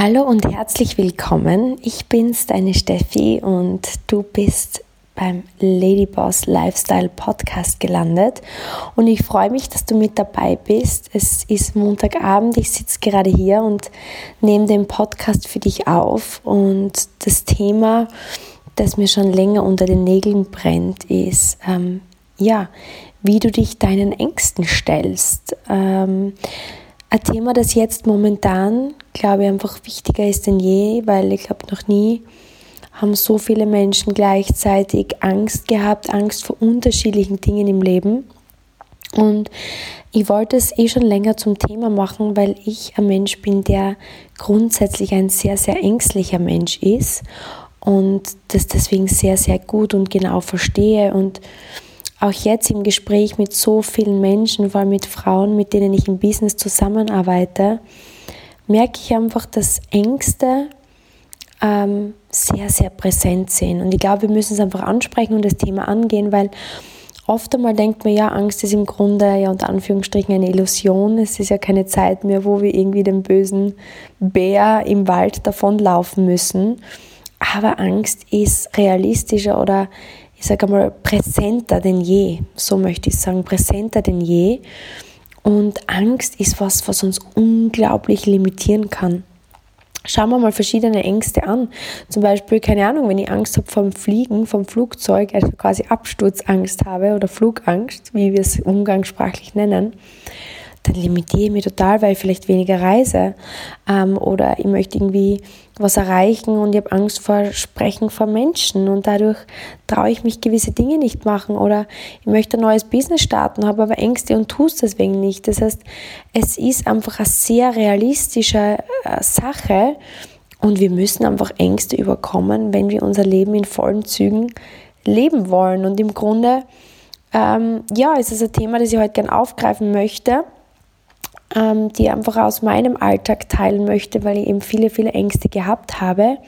Hallo und herzlich willkommen. Ich bin's, deine Steffi, und du bist beim Ladyboss Lifestyle Podcast gelandet. Und ich freue mich, dass du mit dabei bist. Es ist Montagabend, ich sitze gerade hier und nehme den Podcast für dich auf. Und das Thema, das mir schon länger unter den Nägeln brennt, ist, ähm, ja, wie du dich deinen Ängsten stellst. Ähm, ein Thema, das jetzt momentan, glaube ich, einfach wichtiger ist denn je, weil ich glaube, noch nie haben so viele Menschen gleichzeitig Angst gehabt, Angst vor unterschiedlichen Dingen im Leben. Und ich wollte es eh schon länger zum Thema machen, weil ich ein Mensch bin, der grundsätzlich ein sehr, sehr ängstlicher Mensch ist und das deswegen sehr, sehr gut und genau verstehe und auch jetzt im Gespräch mit so vielen Menschen, vor allem mit Frauen, mit denen ich im Business zusammenarbeite, merke ich einfach, dass Ängste ähm, sehr, sehr präsent sind. Und ich glaube, wir müssen es einfach ansprechen und das Thema angehen, weil oft einmal denkt man, ja, Angst ist im Grunde ja unter Anführungsstrichen eine Illusion. Es ist ja keine Zeit mehr, wo wir irgendwie den bösen Bär im Wald davonlaufen müssen. Aber Angst ist realistischer oder ich sage einmal, präsenter denn je. So möchte ich sagen, präsenter denn je. Und Angst ist was, was uns unglaublich limitieren kann. Schauen wir mal verschiedene Ängste an. Zum Beispiel, keine Ahnung, wenn ich Angst habe vom Fliegen, vom Flugzeug, also quasi Absturzangst habe oder Flugangst, wie wir es umgangssprachlich nennen, dann limitiere ich mich total, weil ich vielleicht weniger reise ähm, oder ich möchte irgendwie was erreichen und ich habe Angst vor Sprechen vor Menschen und dadurch traue ich mich gewisse Dinge nicht machen oder ich möchte ein neues Business starten, habe aber Ängste und tue es deswegen nicht. Das heißt, es ist einfach eine sehr realistische äh, Sache und wir müssen einfach Ängste überkommen, wenn wir unser Leben in vollen Zügen leben wollen. Und im Grunde, ähm, ja, ist es ein Thema, das ich heute gerne aufgreifen möchte ähm, die einfach aus meinem Alltag teilen möchte, weil ich eben viele, viele Ängste gehabt habe.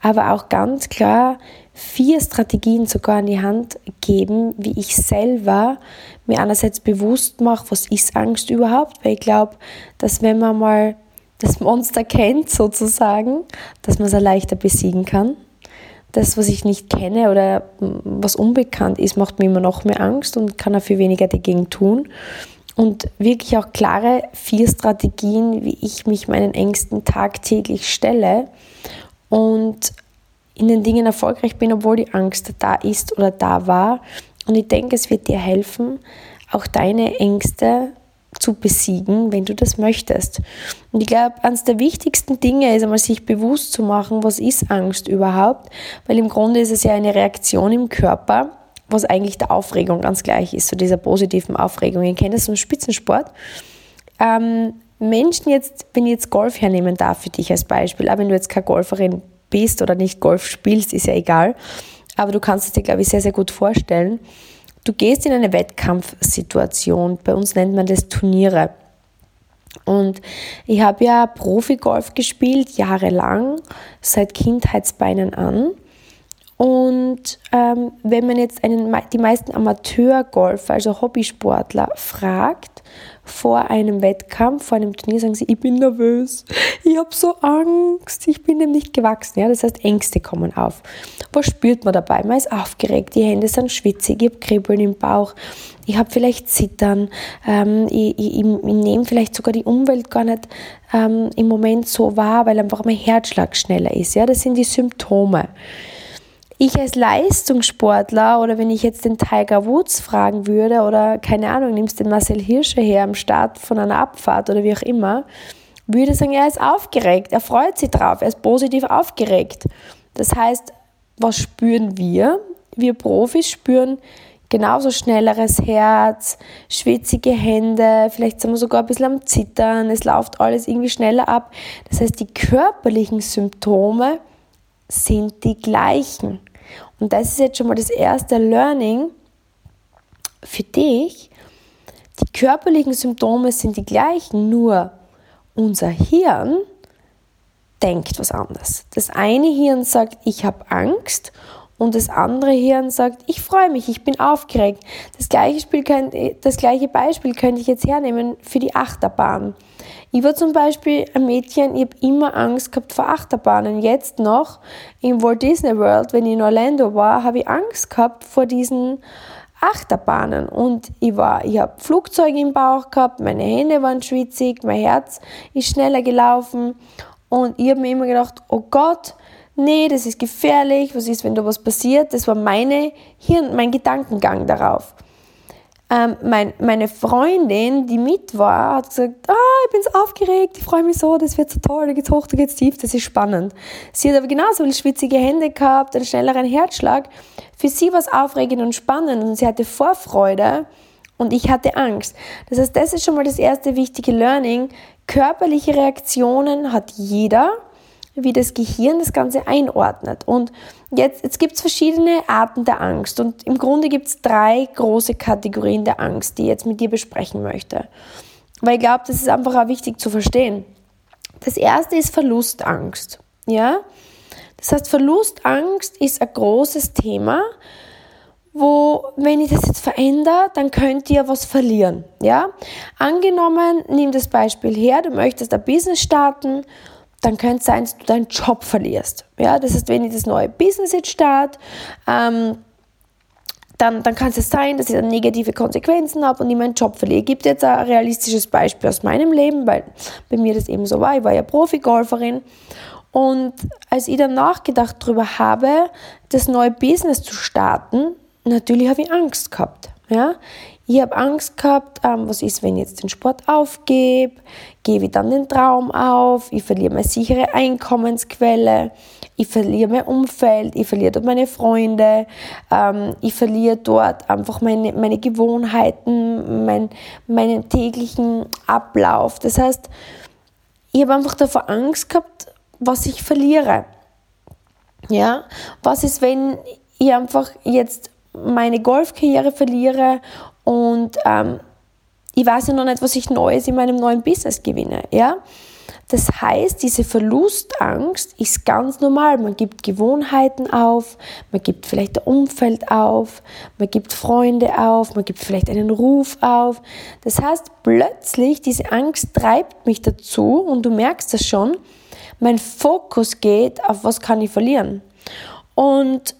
Aber auch ganz klar vier Strategien sogar an die Hand geben, wie ich selber mir einerseits bewusst mache, was ist Angst überhaupt, weil ich glaube, dass wenn man mal das Monster kennt sozusagen, dass man es leichter besiegen kann. Das, was ich nicht kenne oder was unbekannt ist, macht mir immer noch mehr Angst und kann dafür weniger dagegen tun und wirklich auch klare vier Strategien, wie ich mich meinen Ängsten tagtäglich stelle und in den Dingen erfolgreich bin, obwohl die Angst da ist oder da war. Und ich denke, es wird dir helfen, auch deine Ängste zu besiegen, wenn du das möchtest. Und ich glaube, eines der wichtigsten Dinge ist einmal sich bewusst zu machen, was ist Angst überhaupt, weil im Grunde ist es ja eine Reaktion im Körper was eigentlich der Aufregung ganz gleich ist, so dieser positiven Aufregung. Ihr kennt das im Spitzensport. Ähm, Menschen jetzt, wenn ich jetzt Golf hernehmen darf für dich als Beispiel, aber wenn du jetzt keine Golferin bist oder nicht Golf spielst, ist ja egal, aber du kannst es dir, glaube ich, sehr, sehr gut vorstellen. Du gehst in eine Wettkampfsituation, bei uns nennt man das Turniere. Und ich habe ja Profi-Golf gespielt, jahrelang, seit Kindheitsbeinen an. Und ähm, wenn man jetzt einen, die meisten Amateurgolfer, also Hobbysportler, fragt vor einem Wettkampf, vor einem Turnier, sagen sie, ich bin nervös, ich habe so Angst, ich bin dem nicht gewachsen. Ja? Das heißt, Ängste kommen auf. Was spürt man dabei? Man ist aufgeregt, die Hände sind schwitzig, ich habe Kribbeln im Bauch, ich habe vielleicht Zittern, ähm, ich, ich, ich, nehme vielleicht sogar die Umwelt gar nicht ähm, im Moment so wahr, weil einfach mein Herzschlag schneller ist. Ja? Das sind die Symptome ich als Leistungssportler oder wenn ich jetzt den Tiger Woods fragen würde oder keine Ahnung, nimmst den Marcel Hirscher her am Start von einer Abfahrt oder wie auch immer, würde sagen, er ist aufgeregt, er freut sich drauf, er ist positiv aufgeregt. Das heißt, was spüren wir? Wir Profis spüren genauso schnelleres Herz, schwitzige Hände, vielleicht sind wir sogar ein bisschen am Zittern, es läuft alles irgendwie schneller ab. Das heißt, die körperlichen Symptome sind die gleichen. Und das ist jetzt schon mal das erste Learning für dich. Die körperlichen Symptome sind die gleichen, nur unser Hirn denkt was anderes. Das eine Hirn sagt, ich habe Angst und das andere Hirn sagt, ich freue mich, ich bin aufgeregt. Das gleiche, Spiel könnt, das gleiche Beispiel könnte ich jetzt hernehmen für die Achterbahn. Ich war zum Beispiel ein Mädchen, ich habe immer Angst gehabt vor Achterbahnen. Jetzt noch im Walt Disney World, wenn ich in Orlando war, habe ich Angst gehabt vor diesen Achterbahnen. Und ich ich habe Flugzeuge im Bauch gehabt, meine Hände waren schwitzig, mein Herz ist schneller gelaufen. Und ich habe mir immer gedacht, oh Gott, nee, das ist gefährlich, was ist, wenn da was passiert? Das war meine Hirn, mein Gedankengang darauf. Ähm, mein, meine Freundin, die mit war, hat gesagt, ah, ich bin so aufgeregt, ich freue mich so, das wird so toll, da geht's hoch, da geht's tief, das ist spannend. Sie hat aber genauso schwitzige Hände gehabt, einen schnelleren Herzschlag. Für sie war es aufregend und spannend und sie hatte Vorfreude und ich hatte Angst. Das heißt, das ist schon mal das erste wichtige Learning. Körperliche Reaktionen hat jeder wie das Gehirn das Ganze einordnet. Und jetzt, jetzt gibt es verschiedene Arten der Angst. Und im Grunde gibt es drei große Kategorien der Angst, die ich jetzt mit dir besprechen möchte. Weil ich glaube, das ist einfach auch wichtig zu verstehen. Das erste ist Verlustangst. Ja? Das heißt, Verlustangst ist ein großes Thema, wo, wenn ich das jetzt verändere, dann könnt ihr was verlieren. Ja? Angenommen, nimm das Beispiel her, du möchtest ein Business starten dann könnte es sein, dass du deinen Job verlierst. Ja, das heißt, wenn ich das neue Business jetzt starte, ähm, dann, dann kann es sein, dass ich dann negative Konsequenzen habe und ich meinen Job verliere. Ich gebe jetzt ein realistisches Beispiel aus meinem Leben, weil bei mir das eben so war. Ich war ja Profi-Golferin und als ich dann nachgedacht darüber habe, das neue Business zu starten, natürlich habe ich Angst gehabt. Ja? Ich habe Angst gehabt, ähm, was ist, wenn ich jetzt den Sport aufgebe, gebe ich dann den Traum auf, ich verliere meine sichere Einkommensquelle, ich verliere mein Umfeld, ich verliere dort meine Freunde, ähm, ich verliere dort einfach meine, meine Gewohnheiten, mein, meinen täglichen Ablauf. Das heißt, ich habe einfach davor Angst gehabt, was ich verliere. Ja, was ist, wenn ich einfach jetzt meine Golfkarriere verliere und ähm, ich weiß ja noch nicht, was ich Neues in meinem neuen Business gewinne. Ja? Das heißt, diese Verlustangst ist ganz normal. Man gibt Gewohnheiten auf, man gibt vielleicht ein Umfeld auf, man gibt Freunde auf, man gibt vielleicht einen Ruf auf. Das heißt, plötzlich, diese Angst treibt mich dazu und du merkst das schon, mein Fokus geht auf, was kann ich verlieren. Und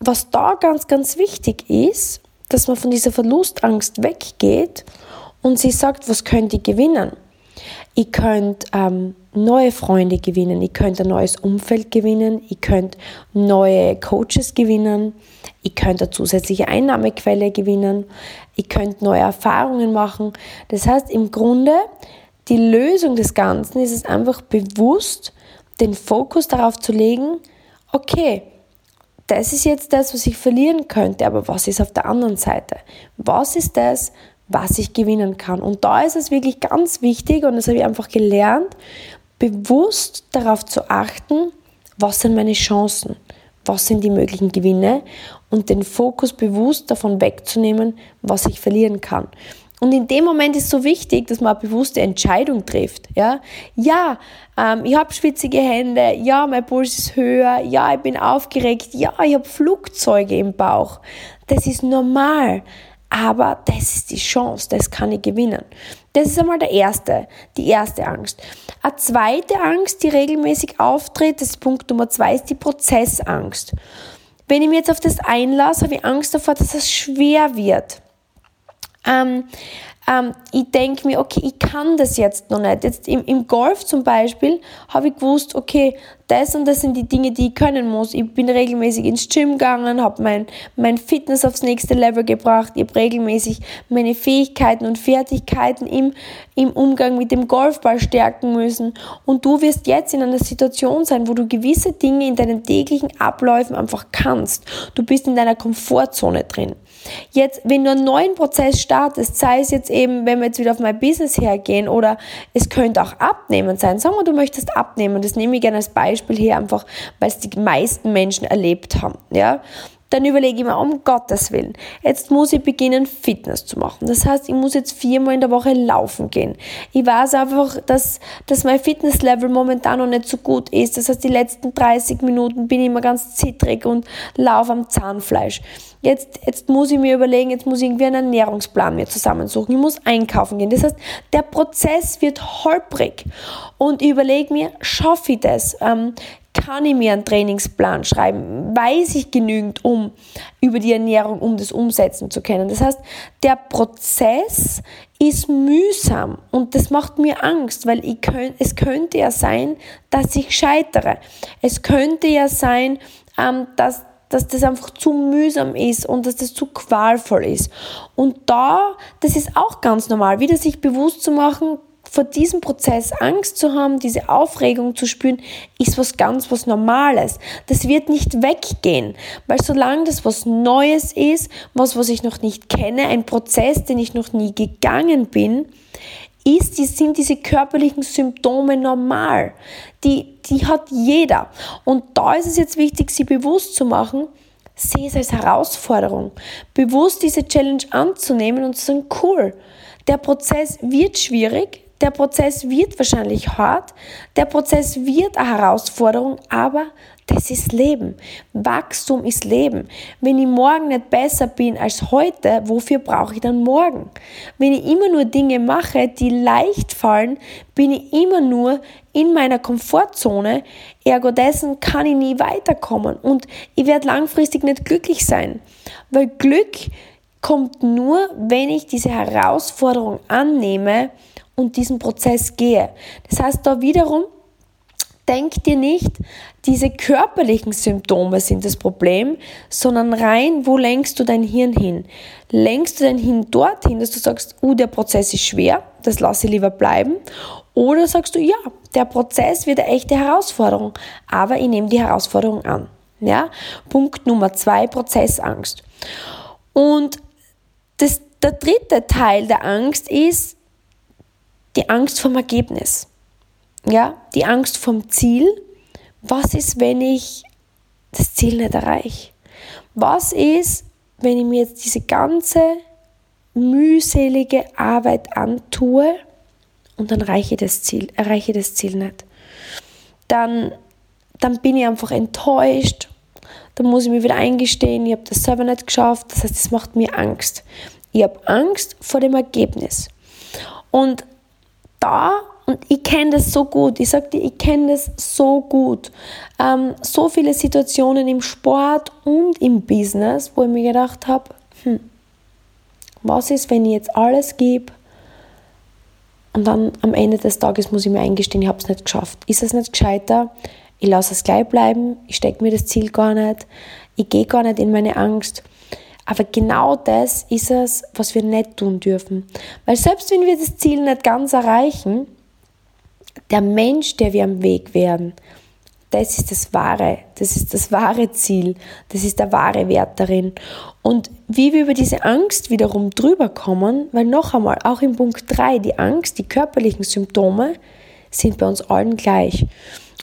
was da ganz, ganz wichtig ist, dass man von dieser Verlustangst weggeht und sie sagt, was könnt ihr gewinnen? Ihr könnt ähm, neue Freunde gewinnen, ihr könnt ein neues Umfeld gewinnen, ihr könnt neue Coaches gewinnen, ihr könnt eine zusätzliche Einnahmequelle gewinnen, ihr könnt neue Erfahrungen machen. Das heißt, im Grunde, die Lösung des Ganzen ist es einfach bewusst, den Fokus darauf zu legen, okay, das ist jetzt das, was ich verlieren könnte, aber was ist auf der anderen Seite? Was ist das, was ich gewinnen kann? Und da ist es wirklich ganz wichtig, und das habe ich einfach gelernt, bewusst darauf zu achten, was sind meine Chancen, was sind die möglichen Gewinne und den Fokus bewusst davon wegzunehmen, was ich verlieren kann. Und in dem Moment ist so wichtig, dass man eine bewusste Entscheidung trifft. Ja, ja ähm, ich habe schwitzige Hände, ja, mein Puls ist höher, ja, ich bin aufgeregt, ja, ich habe Flugzeuge im Bauch. Das ist normal. Aber das ist die Chance, das kann ich gewinnen. Das ist einmal der erste, die erste Angst. Eine zweite Angst, die regelmäßig auftritt, das ist Punkt Nummer zwei, ist die Prozessangst. Wenn ich mir jetzt auf das einlasse, habe ich Angst davor, dass es schwer wird. Ähm, ähm, ich denke mir, okay, ich kann das jetzt noch nicht. Jetzt im, im Golf zum Beispiel habe ich gewusst, okay, das und das sind die Dinge, die ich können muss. Ich bin regelmäßig ins Gym gegangen, habe mein, mein Fitness aufs nächste Level gebracht, ich habe regelmäßig meine Fähigkeiten und Fertigkeiten im, im Umgang mit dem Golfball stärken müssen. Und du wirst jetzt in einer Situation sein, wo du gewisse Dinge in deinen täglichen Abläufen einfach kannst. Du bist in deiner Komfortzone drin. Jetzt, wenn du einen neuen Prozess startest, sei es jetzt eben, wenn wir jetzt wieder auf mein Business hergehen oder es könnte auch abnehmen sein. Sagen wir, du möchtest abnehmen. Das nehme ich gerne als Beispiel her, einfach weil es die meisten Menschen erlebt haben. Ja? Dann überlege ich mir, um Gottes Willen, jetzt muss ich beginnen, Fitness zu machen. Das heißt, ich muss jetzt viermal in der Woche laufen gehen. Ich weiß einfach, dass, dass mein Fitnesslevel momentan noch nicht so gut ist. Das heißt, die letzten 30 Minuten bin ich immer ganz zittrig und laufe am Zahnfleisch. Jetzt, jetzt muss ich mir überlegen, jetzt muss ich irgendwie einen Ernährungsplan mir zusammensuchen. Ich muss einkaufen gehen. Das heißt, der Prozess wird holprig. Und ich überlege mir, schaffe ich das? Ähm, kann ich mir einen Trainingsplan schreiben? Weiß ich genügend um über die Ernährung, um das umsetzen zu können? Das heißt, der Prozess ist mühsam und das macht mir Angst, weil ich könnt, es könnte ja sein, dass ich scheitere. Es könnte ja sein, ähm, dass dass das einfach zu mühsam ist und dass das zu qualvoll ist. Und da, das ist auch ganz normal, wieder sich bewusst zu machen, vor diesem Prozess Angst zu haben, diese Aufregung zu spüren, ist was ganz was Normales. Das wird nicht weggehen, weil solange das was Neues ist, was, was ich noch nicht kenne, ein Prozess, den ich noch nie gegangen bin, ist, sind diese körperlichen Symptome normal. Die, die hat jeder. Und da ist es jetzt wichtig, sie bewusst zu machen, sehe es als Herausforderung, bewusst diese Challenge anzunehmen und zu sagen, cool, der Prozess wird schwierig, der Prozess wird wahrscheinlich hart, der Prozess wird eine Herausforderung, aber das ist Leben. Wachstum ist Leben. Wenn ich morgen nicht besser bin als heute, wofür brauche ich dann morgen? Wenn ich immer nur Dinge mache, die leicht fallen, bin ich immer nur in meiner Komfortzone. Ergo dessen kann ich nie weiterkommen und ich werde langfristig nicht glücklich sein. Weil Glück kommt nur, wenn ich diese Herausforderung annehme und diesen Prozess gehe. Das heißt, da wiederum, denk dir nicht, diese körperlichen Symptome sind das Problem, sondern rein, wo lenkst du dein Hirn hin? Lenkst du dein Hirn dorthin, dass du sagst, uh, der Prozess ist schwer, das lasse ich lieber bleiben? Oder sagst du, ja, der Prozess wird eine echte Herausforderung, aber ich nehme die Herausforderung an. Ja? Punkt Nummer zwei, Prozessangst. Und das, der dritte Teil der Angst ist, die Angst vom Ergebnis. Ja, die Angst vom Ziel. Was ist, wenn ich das Ziel nicht erreiche? Was ist, wenn ich mir jetzt diese ganze mühselige Arbeit antue und dann erreiche ich das Ziel, erreiche das Ziel nicht? Dann, dann bin ich einfach enttäuscht. Dann muss ich mir wieder eingestehen, ich habe das selber nicht geschafft. Das heißt, es macht mir Angst. Ich habe Angst vor dem Ergebnis. Und da, und ich kenne das so gut, ich sage dir, ich kenne das so gut, ähm, so viele Situationen im Sport und im Business, wo ich mir gedacht habe, hm, was ist, wenn ich jetzt alles gebe und dann am Ende des Tages muss ich mir eingestehen, ich habe es nicht geschafft. Ist es nicht gescheiter? Ich lasse es gleich bleiben, ich stecke mir das Ziel gar nicht, ich gehe gar nicht in meine Angst. Aber genau das ist es, was wir nicht tun dürfen. Weil selbst wenn wir das Ziel nicht ganz erreichen, der Mensch, der wir am Weg werden, das ist das wahre, das ist das wahre Ziel, das ist der wahre Wert darin. Und wie wir über diese Angst wiederum drüber kommen, weil noch einmal, auch im Punkt 3, die Angst, die körperlichen Symptome sind bei uns allen gleich.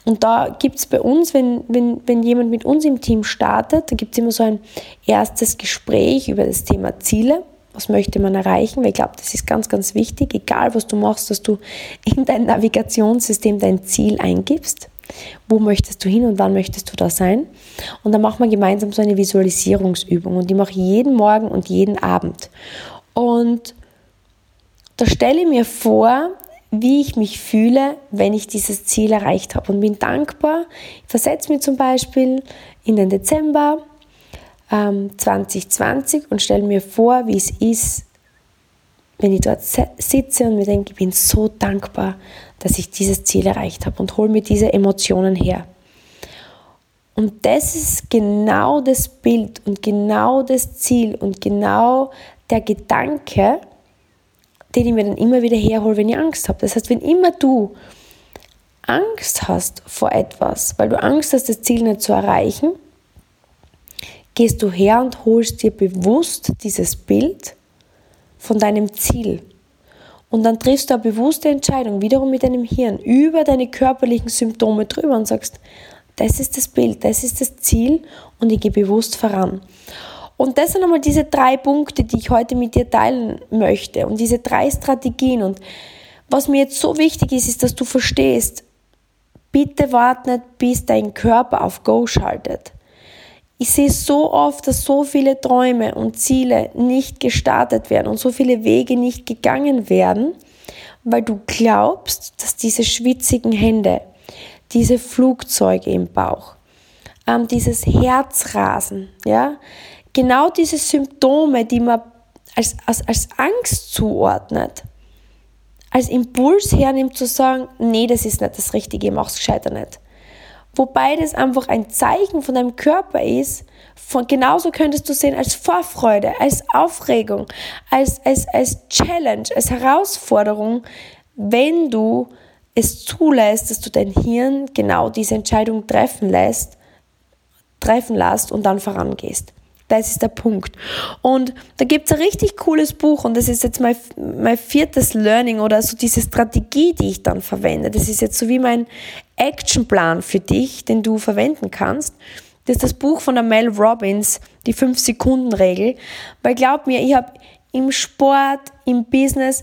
Und da gibt es bei uns, wenn, wenn, wenn jemand mit uns im Team startet, da gibt es immer so ein erstes Gespräch über das Thema Ziele. Was möchte man erreichen? Weil ich glaube, das ist ganz, ganz wichtig, egal was du machst, dass du in dein Navigationssystem dein Ziel eingibst. Wo möchtest du hin und wann möchtest du da sein? Und dann machen wir gemeinsam so eine Visualisierungsübung und die mache ich jeden Morgen und jeden Abend. Und da stelle ich mir vor, wie ich mich fühle, wenn ich dieses Ziel erreicht habe und bin dankbar. Ich versetze mich zum Beispiel in den Dezember ähm, 2020 und stelle mir vor, wie es ist, wenn ich dort sitze und mir denke, ich bin so dankbar, dass ich dieses Ziel erreicht habe und hole mir diese Emotionen her. Und das ist genau das Bild und genau das Ziel und genau der Gedanke, den ich mir dann immer wieder herhole, wenn ich Angst habe. Das heißt, wenn immer du Angst hast vor etwas, weil du Angst hast, das Ziel nicht zu erreichen, gehst du her und holst dir bewusst dieses Bild von deinem Ziel. Und dann triffst du eine bewusste Entscheidung, wiederum mit deinem Hirn, über deine körperlichen Symptome drüber und sagst, das ist das Bild, das ist das Ziel und ich gehe bewusst voran. Und das sind einmal diese drei Punkte, die ich heute mit dir teilen möchte und diese drei Strategien. Und was mir jetzt so wichtig ist, ist, dass du verstehst, bitte wart nicht, bis dein Körper auf Go schaltet. Ich sehe so oft, dass so viele Träume und Ziele nicht gestartet werden und so viele Wege nicht gegangen werden, weil du glaubst, dass diese schwitzigen Hände, diese Flugzeuge im Bauch, ähm, dieses Herzrasen, ja, genau diese Symptome, die man als, als, als Angst zuordnet, als Impuls hernimmt zu sagen, nee, das ist nicht das Richtige, ich mach's gescheiter nicht. Wobei das einfach ein Zeichen von deinem Körper ist, von, genauso könntest du sehen als Vorfreude, als Aufregung, als, als, als Challenge, als Herausforderung, wenn du es zulässt, dass du dein Hirn genau diese Entscheidung treffen lässt, treffen lässt und dann vorangehst. Das ist der Punkt. Und da gibt es ein richtig cooles Buch und das ist jetzt mein, mein viertes Learning oder so diese Strategie, die ich dann verwende. Das ist jetzt so wie mein Actionplan für dich, den du verwenden kannst. Das ist das Buch von der Mel Robbins, die 5-Sekunden-Regel. Weil glaub mir, ich habe im Sport, im Business,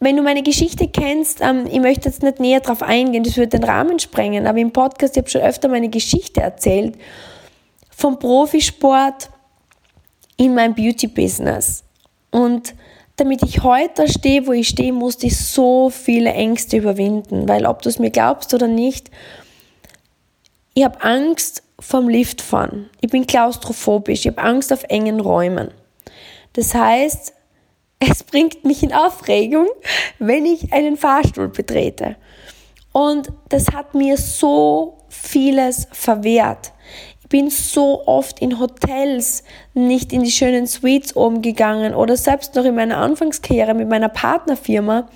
wenn du meine Geschichte kennst, ähm, ich möchte jetzt nicht näher darauf eingehen, das würde den Rahmen sprengen, aber im Podcast, ich habe schon öfter meine Geschichte erzählt, vom Profisport in mein Beauty-Business. Und damit ich heute stehe, wo ich stehe, musste ich so viele Ängste überwinden, weil ob du es mir glaubst oder nicht, ich habe Angst vom Liftfahren. Ich bin klaustrophobisch, ich habe Angst auf engen Räumen. Das heißt, es bringt mich in Aufregung, wenn ich einen Fahrstuhl betrete. Und das hat mir so vieles verwehrt bin so oft in Hotels nicht in die schönen Suites oben gegangen oder selbst noch in meiner Anfangskarriere mit meiner Partnerfirma,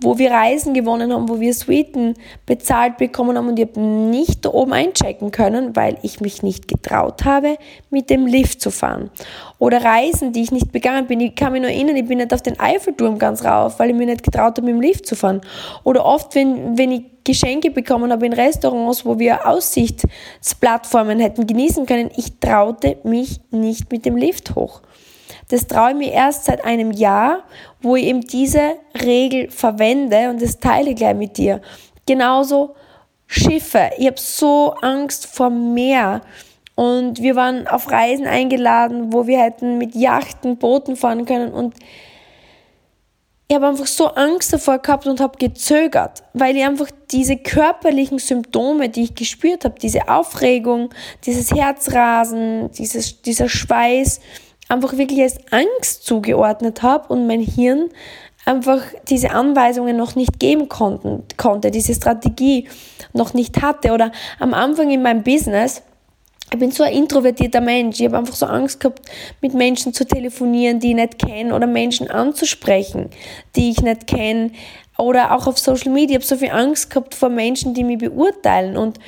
wo wir Reisen gewonnen haben, wo wir Suiten bezahlt bekommen haben und ich habe nicht da oben einchecken können, weil ich mich nicht getraut habe, mit dem Lift zu fahren. Oder Reisen, die ich nicht begangen bin. Ich kann mich nur erinnern, ich bin nicht auf den Eiffelturm ganz rauf, weil ich mir nicht getraut habe, mit dem Lift zu fahren. Oder oft, wenn, wenn ich Geschenke bekommen habe in Restaurants, wo wir Aussichtsplattformen hätten genießen können. Ich traute mich nicht mit dem Lift hoch. Das traue ich mir erst seit einem Jahr, wo ich eben diese Regel verwende und das teile ich gleich mit dir. Genauso Schiffe. Ich habe so Angst vor Meer. Und wir waren auf Reisen eingeladen, wo wir hätten mit Yachten, Booten fahren können. Und ich habe einfach so Angst davor gehabt und habe gezögert, weil ich einfach diese körperlichen Symptome, die ich gespürt habe, diese Aufregung, dieses Herzrasen, dieses, dieser Schweiß, einfach wirklich als Angst zugeordnet habe und mein Hirn einfach diese Anweisungen noch nicht geben konnten, konnte, diese Strategie noch nicht hatte. Oder am Anfang in meinem Business, ich bin so ein introvertierter Mensch. Ich habe einfach so Angst gehabt, mit Menschen zu telefonieren, die ich nicht kenne, oder Menschen anzusprechen, die ich nicht kenne. Oder auch auf Social Media. Ich habe so viel Angst gehabt vor Menschen, die mich beurteilen. Und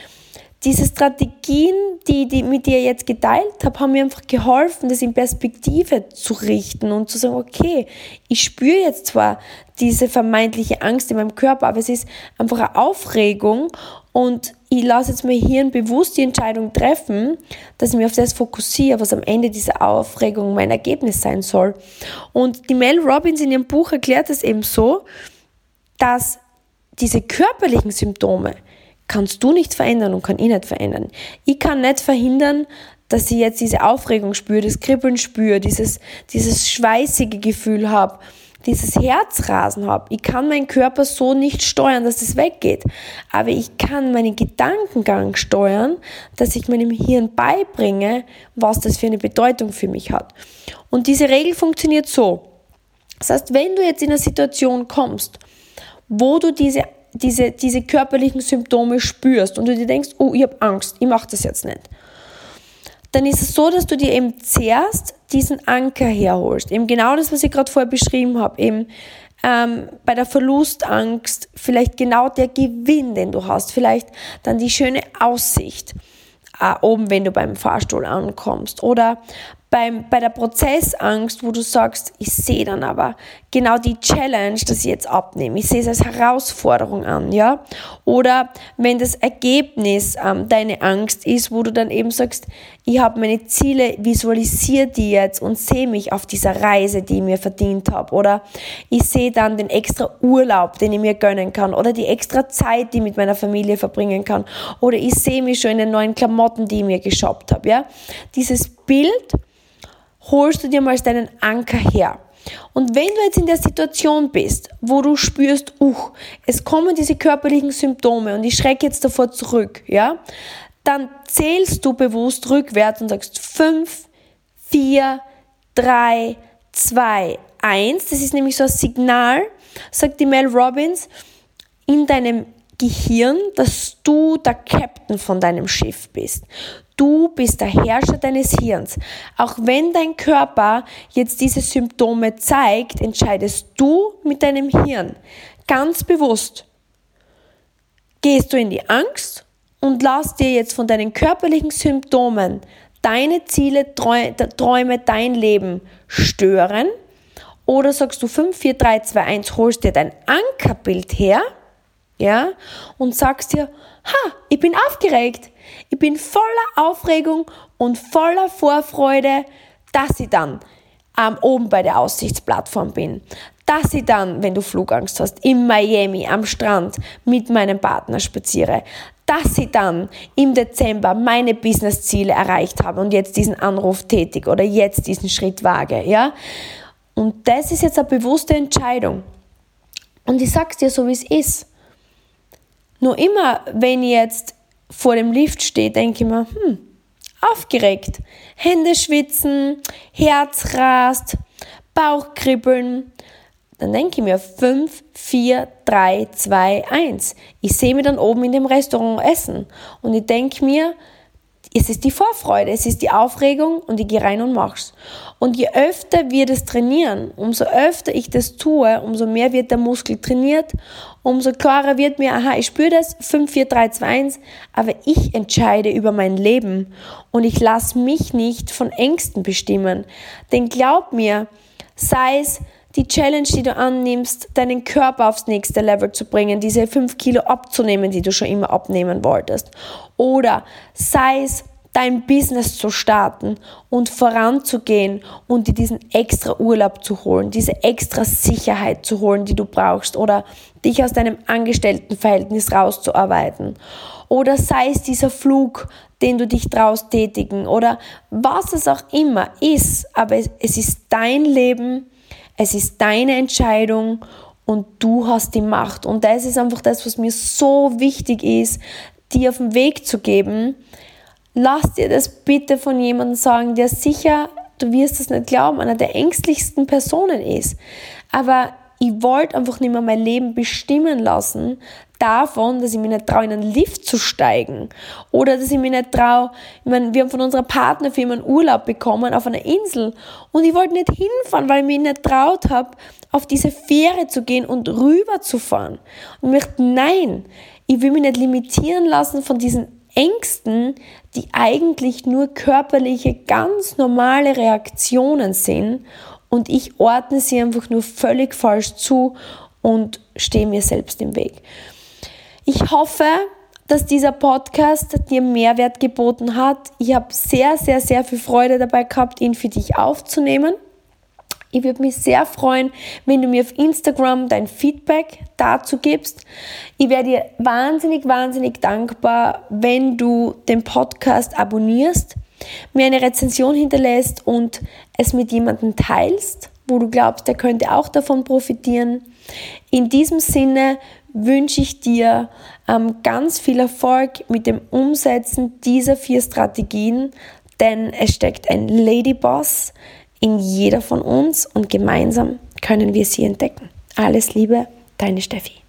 diese Strategien, die, die mit dir jetzt geteilt habe, haben mir einfach geholfen, das in Perspektive zu richten und zu sagen, okay, ich spüre jetzt zwar diese vermeintliche Angst in meinem Körper, aber es ist einfach eine Aufregung und ich lasse jetzt mein Hirn bewusst die Entscheidung treffen, dass ich mich auf das fokussiere, was am Ende dieser Aufregung mein Ergebnis sein soll. Und die Mel Robbins in ihrem Buch erklärt es eben so, dass diese körperlichen Symptome, kannst du nicht verändern und kann ich nicht verändern. Ich kann nicht verhindern, dass ich jetzt diese Aufregung spüre, das Kribbeln spüre, dieses, dieses schweißige Gefühl habe, dieses Herzrasen habe. Ich kann meinen Körper so nicht steuern, dass es weggeht. Aber ich kann meinen Gedankengang steuern, dass ich meinem Hirn beibringe, was das für eine Bedeutung für mich hat. Und diese Regel funktioniert so. Das heißt, wenn du jetzt in eine Situation kommst, wo du diese diese, diese körperlichen Symptome spürst und du dir denkst, oh, ich habe Angst, ich mache das jetzt nicht, dann ist es so, dass du dir eben zuerst diesen Anker herholst. Eben genau das, was ich gerade vorher beschrieben habe. Eben ähm, bei der Verlustangst vielleicht genau der Gewinn, den du hast. Vielleicht dann die schöne Aussicht äh, oben, wenn du beim Fahrstuhl ankommst. Oder beim, bei der Prozessangst, wo du sagst, ich sehe dann aber genau die Challenge, dass ich jetzt abnehme. Ich sehe es als Herausforderung an, ja. Oder wenn das Ergebnis ähm, deine Angst ist, wo du dann eben sagst, ich habe meine Ziele, visualisiere die jetzt und sehe mich auf dieser Reise, die ich mir verdient habe. Oder ich sehe dann den extra Urlaub, den ich mir gönnen kann. Oder die extra Zeit, die ich mit meiner Familie verbringen kann. Oder ich sehe mich schon in den neuen Klamotten, die ich mir geshoppt habe, ja. Dieses Bild, holst du dir mal deinen Anker her. Und wenn du jetzt in der Situation bist, wo du spürst, uh, es kommen diese körperlichen Symptome und ich schrecke jetzt davor zurück, ja, dann zählst du bewusst rückwärts und sagst 5, 4, 3, 2, 1. Das ist nämlich so ein Signal, sagt die Mel Robbins, in deinem Gehirn, dass du der Captain von deinem Schiff bist. Du bist der Herrscher deines Hirns. Auch wenn dein Körper jetzt diese Symptome zeigt, entscheidest du mit deinem Hirn ganz bewusst. Gehst du in die Angst und lass dir jetzt von deinen körperlichen Symptomen deine Ziele, Träume, dein Leben stören? Oder sagst du 5, 4, 3, 2, 1, holst dir dein Ankerbild her, ja, und sagst dir, ha, ich bin aufgeregt. Ich bin voller Aufregung und voller Vorfreude, dass ich dann ähm, oben bei der Aussichtsplattform bin. Dass ich dann, wenn du Flugangst hast, in Miami am Strand mit meinem Partner spaziere. Dass ich dann im Dezember meine Businessziele erreicht habe und jetzt diesen Anruf tätig oder jetzt diesen Schritt wage, ja. Und das ist jetzt eine bewusste Entscheidung. Und ich sag's dir so, wie es ist. Nur immer, wenn ich jetzt vor dem Lift stehe, denke ich mir, hm, aufgeregt. Hände schwitzen, Herz rast, Bauch kribbeln. Dann denke ich mir 5, 4, 3, 2, 1. Ich sehe mich dann oben in dem Restaurant essen und ich denke mir, es ist die Vorfreude, es ist die Aufregung und ich gehe rein und mach's. Und je öfter wir das trainieren, umso öfter ich das tue, umso mehr wird der Muskel trainiert, umso klarer wird mir, aha, ich spüre das, 5, 4, 3, 2, 1, aber ich entscheide über mein Leben und ich lasse mich nicht von Ängsten bestimmen. Denn glaub mir, sei es die Challenge, die du annimmst, deinen Körper aufs nächste Level zu bringen, diese 5 Kilo abzunehmen, die du schon immer abnehmen wolltest. Oder sei es dein Business zu starten und voranzugehen und dir diesen extra Urlaub zu holen, diese extra Sicherheit zu holen, die du brauchst oder dich aus deinem Angestelltenverhältnis rauszuarbeiten. Oder sei es dieser Flug, den du dich traust tätigen oder was es auch immer ist, aber es ist dein Leben, es ist deine Entscheidung und du hast die Macht. Und das ist einfach das, was mir so wichtig ist, dir auf den Weg zu geben. Lass dir das bitte von jemandem sagen, der sicher, du wirst es nicht glauben, einer der ängstlichsten Personen ist. Aber ich wollte einfach nicht mehr mein Leben bestimmen lassen davon, dass ich mich nicht traue, in einen Lift zu steigen. Oder dass ich mich nicht traue, ich meine, wir haben von unserer Partnerfirma einen Urlaub bekommen auf einer Insel und ich wollte nicht hinfahren, weil ich mich nicht traut habe, auf diese Fähre zu gehen und rüber zu fahren. Und ich dachte, nein, ich will mich nicht limitieren lassen von diesen Ängsten, die eigentlich nur körperliche, ganz normale Reaktionen sind und ich ordne sie einfach nur völlig falsch zu und stehe mir selbst im Weg. Ich hoffe, dass dieser Podcast dir Mehrwert geboten hat. Ich habe sehr, sehr, sehr viel Freude dabei gehabt, ihn für dich aufzunehmen. Ich würde mich sehr freuen, wenn du mir auf Instagram dein Feedback dazu gibst. Ich wäre dir wahnsinnig, wahnsinnig dankbar, wenn du den Podcast abonnierst mir eine Rezension hinterlässt und es mit jemandem teilst, wo du glaubst, der könnte auch davon profitieren. In diesem Sinne wünsche ich dir ähm, ganz viel Erfolg mit dem Umsetzen dieser vier Strategien, denn es steckt ein Ladyboss in jeder von uns und gemeinsam können wir sie entdecken. Alles Liebe, deine Steffi.